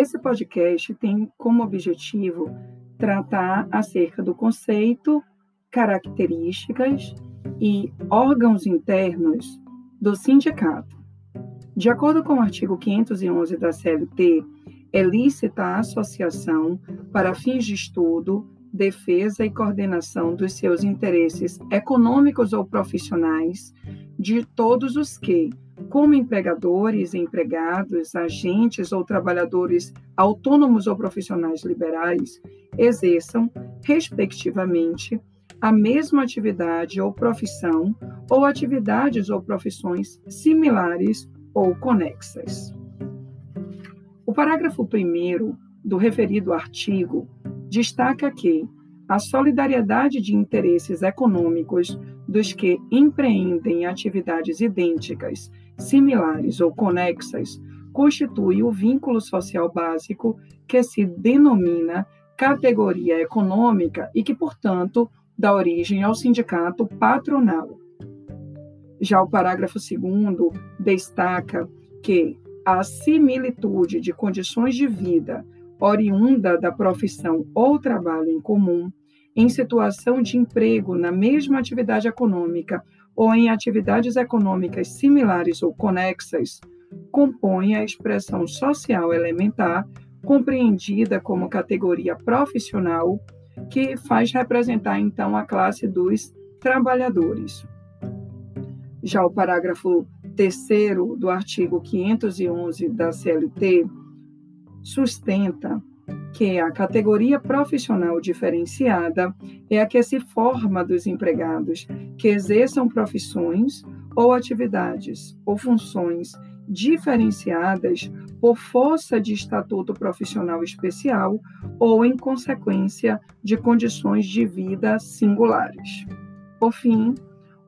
Esse podcast tem como objetivo tratar acerca do conceito, características e órgãos internos do sindicato. De acordo com o artigo 511 da CLT, é lícita a associação para fins de estudo, defesa e coordenação dos seus interesses econômicos ou profissionais de todos os que, como empregadores, empregados, agentes ou trabalhadores autônomos ou profissionais liberais, exerçam, respectivamente, a mesma atividade ou profissão ou atividades ou profissões similares ou conexas. O parágrafo 1 do referido artigo destaca que a solidariedade de interesses econômicos dos que empreendem atividades idênticas, similares ou conexas constitui o vínculo social básico que se denomina categoria econômica e que, portanto, dá origem ao sindicato patronal. Já o parágrafo 2 destaca que a similitude de condições de vida oriunda da profissão ou trabalho em comum, em situação de emprego na mesma atividade econômica ou em atividades econômicas similares ou conexas, compõe a expressão social elementar, compreendida como categoria profissional, que faz representar então a classe dos trabalhadores. Já o parágrafo terceiro do artigo 511 da CLT sustenta que a categoria profissional diferenciada é a que se forma dos empregados que exerçam profissões ou atividades ou funções diferenciadas por força de estatuto profissional especial ou em consequência de condições de vida singulares. Por fim,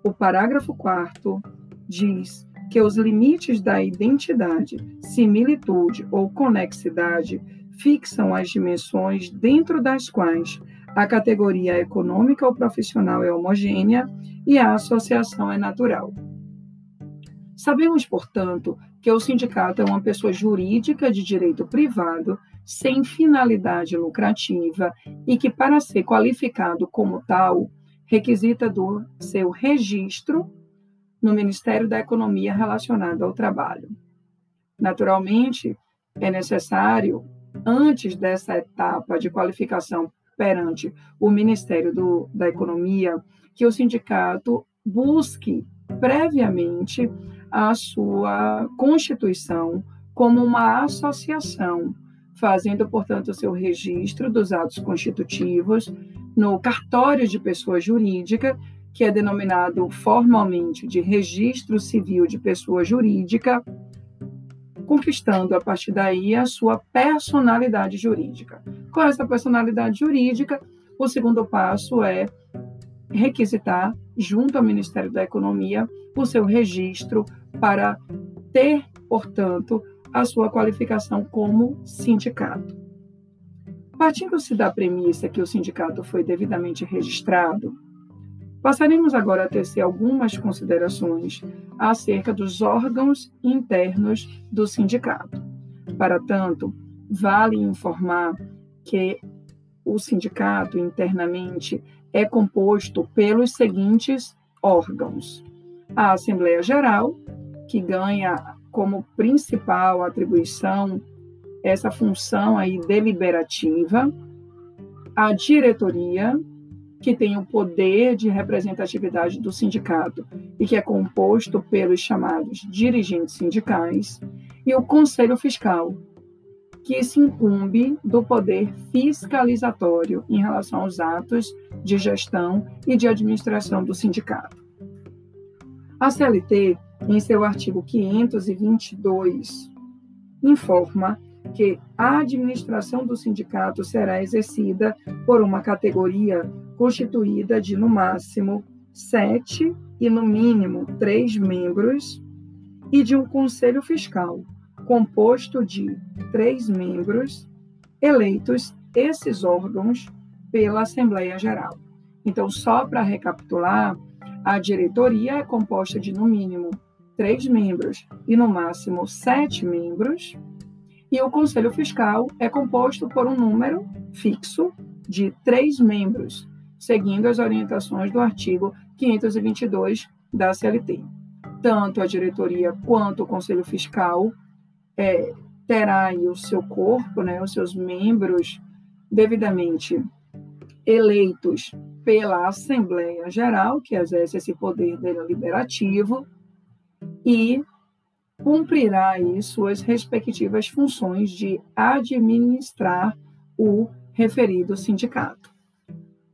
o parágrafo 4 diz que os limites da identidade, similitude ou conexidade fixam as dimensões dentro das quais a categoria econômica ou profissional é homogênea e a associação é natural. Sabemos, portanto, que o sindicato é uma pessoa jurídica de direito privado, sem finalidade lucrativa e que, para ser qualificado como tal, requisita do seu registro no Ministério da Economia relacionado ao trabalho. Naturalmente, é necessário, antes dessa etapa de qualificação perante o Ministério do, da Economia, que o sindicato busque previamente a sua constituição como uma associação, fazendo, portanto, o seu registro dos atos constitutivos no cartório de pessoa jurídica que é denominado formalmente de Registro Civil de Pessoa Jurídica, conquistando a partir daí a sua personalidade jurídica. Com essa personalidade jurídica, o segundo passo é requisitar, junto ao Ministério da Economia, o seu registro para ter, portanto, a sua qualificação como sindicato. Partindo-se da premissa que o sindicato foi devidamente registrado, Passaremos agora a tecer algumas considerações acerca dos órgãos internos do sindicato. Para tanto, vale informar que o sindicato internamente é composto pelos seguintes órgãos: a Assembleia Geral, que ganha como principal atribuição essa função aí deliberativa, a diretoria, que tem o poder de representatividade do sindicato e que é composto pelos chamados dirigentes sindicais, e o Conselho Fiscal, que se incumbe do poder fiscalizatório em relação aos atos de gestão e de administração do sindicato. A CLT, em seu artigo 522, informa que a administração do sindicato será exercida por uma categoria constituída de, no máximo, sete e, no mínimo, três membros, e de um conselho fiscal, composto de três membros, eleitos esses órgãos pela Assembleia Geral. Então, só para recapitular, a diretoria é composta de, no mínimo, três membros e, no máximo, sete membros E o Conselho Fiscal é composto por um número fixo de três membros, seguindo as orientações do artigo 522 da CLT. Tanto a diretoria quanto o Conselho Fiscal é, terá o seu corpo, né, os seus membros devidamente eleitos pela Assembleia Geral, que exerce esse poder deliberativo, e cumprirá aí suas respectivas funções de administrar o referido sindicato.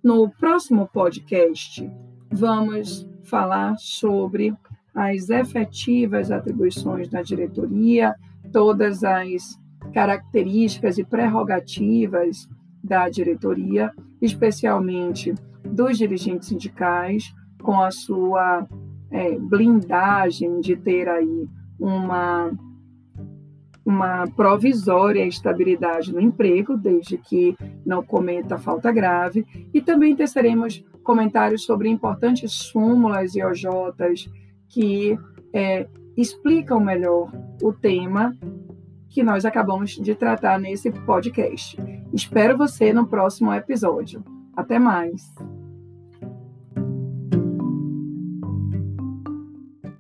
No próximo podcast, vamos falar sobre as efetivas atribuições da diretoria, todas as características e prerrogativas da diretoria, especialmente dos dirigentes sindicais, com a sua é, blindagem de ter aí uma, uma provisória estabilidade no emprego, desde que não cometa falta grave, e também teceremos comentários sobre importantes súmulas e OJs que é, explicam melhor o tema que nós acabamos de tratar nesse podcast. Espero você no próximo episódio. Até mais!